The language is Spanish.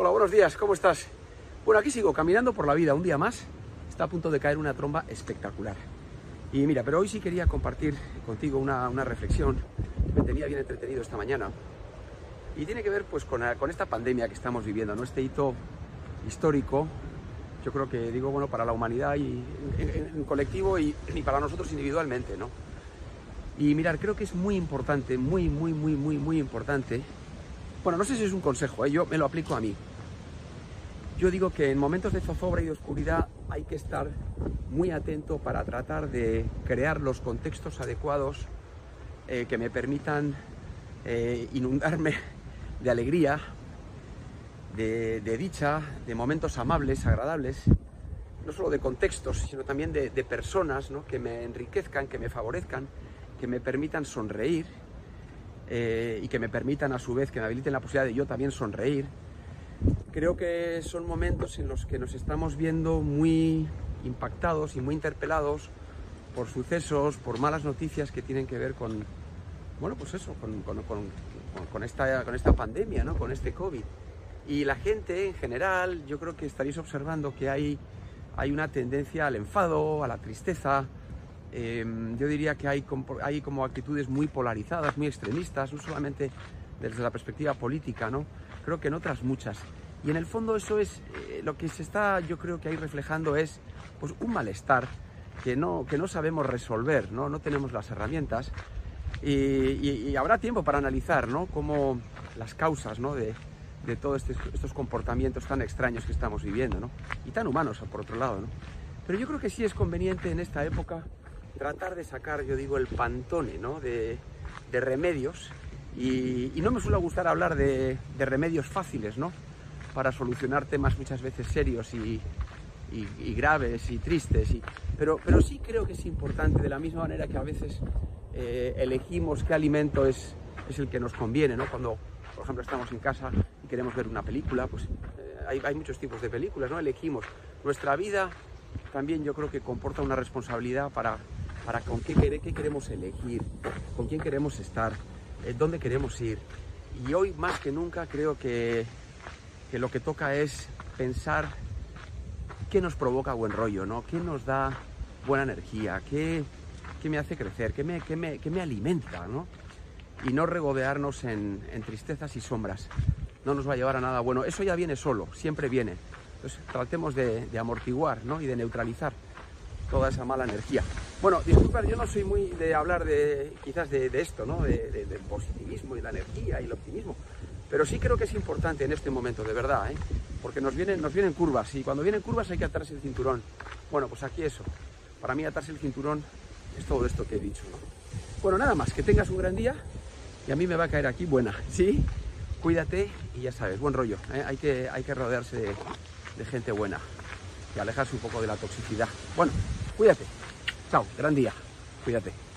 Hola, buenos días, ¿cómo estás? Bueno, aquí sigo caminando por la vida un día más. Está a punto de caer una tromba espectacular. Y mira, pero hoy sí quería compartir contigo una, una reflexión que me tenía bien entretenido esta mañana. Y tiene que ver pues con, con esta pandemia que estamos viviendo, ¿no? Este hito histórico, yo creo que digo, bueno, para la humanidad y en, en colectivo y, y para nosotros individualmente, ¿no? Y mirar, creo que es muy importante, muy, muy, muy, muy, muy importante. Bueno, no sé si es un consejo, ¿eh? yo me lo aplico a mí. Yo digo que en momentos de zozobra y de oscuridad hay que estar muy atento para tratar de crear los contextos adecuados eh, que me permitan eh, inundarme de alegría, de, dicha, de momentos amables, agradables, no solo de contextos, sino también de, de personas ¿no? que me enriquezcan, que me favorezcan, que me permitan sonreír eh, y que me permitan a su vez, que me habiliten la posibilidad de yo también sonreír creo que son momentos en los que nos estamos viendo muy impactados y muy interpelados por sucesos, por malas noticias que tienen que ver con, bueno, pues eso, con, con, con, con esta, esta, pandemia, ¿no? con este COVID. Y la gente en general, yo creo que estaréis observando que hay, hay una tendencia al enfado, a la tristeza. Eh, yo diría que hay, hay como actitudes muy polarizadas, muy extremistas, no solamente desde la perspectiva política, ¿no? creo que en otras muchas. Y en el fondo eso es eh, lo que se está, yo creo que ahí reflejando es pues, un malestar que no, que no sabemos resolver, ¿no? no tenemos las herramientas. Y, y, y, habrá tiempo para analizar ¿no? cómo las causas ¿no? de, de todos este, estos comportamientos tan extraños que estamos viviendo ¿no? y tan humanos por otro lado. ¿no? Pero yo creo que sí es conveniente en esta época tratar de sacar, yo digo, el pantone ¿no? de, de remedios y, no me suele gustar hablar de, remedios fáciles, ¿no? para solucionar temas muchas veces serios y, y, y graves y tristes. Pero, pero sí creo que es importante, de la misma manera que a veces eh, elegimos qué alimento es, es, el que nos conviene, ¿no? Cuando, por ejemplo, estamos en casa y queremos ver una película, pues eh, hay, hay, muchos tipos de películas, ¿no? Elegimos. Nuestra vida también yo creo que comporta una responsabilidad para, para con qué, qué queremos elegir, con quién queremos estar, eh, dónde queremos ir. Y hoy más que nunca creo que que lo que toca es pensar qué nos provoca buen rollo, ¿no? ¿Qué nos da buena energía? ¿Qué, qué me hace crecer? ¿Qué me, qué me, qué me alimenta, ¿no? Y no regodearnos en, en, tristezas y sombras. No nos va a llevar a nada bueno. Eso ya viene solo, siempre viene. Entonces tratemos de, amortiguar ¿no? y de neutralizar toda esa mala energía. Bueno, disculpad, yo no soy muy de hablar de quizás de, esto, ¿no? De, del positivismo y la energía y el optimismo. Pero sí creo que es importante en este momento, de verdad, ¿eh? porque nos vienen, nos vienen curvas y cuando vienen curvas hay que atarse el cinturón. Bueno, pues aquí eso. Para mí atarse el cinturón es todo esto que he dicho. ¿no? Bueno, nada más, que tengas un gran día y a mí me va a caer aquí buena, ¿sí? Cuídate y ya sabes, buen rollo. ¿eh? Hay, que, hay que rodearse de, de gente buena y alejarse un poco de la toxicidad. Bueno, cuídate. Chao, gran día. Cuídate.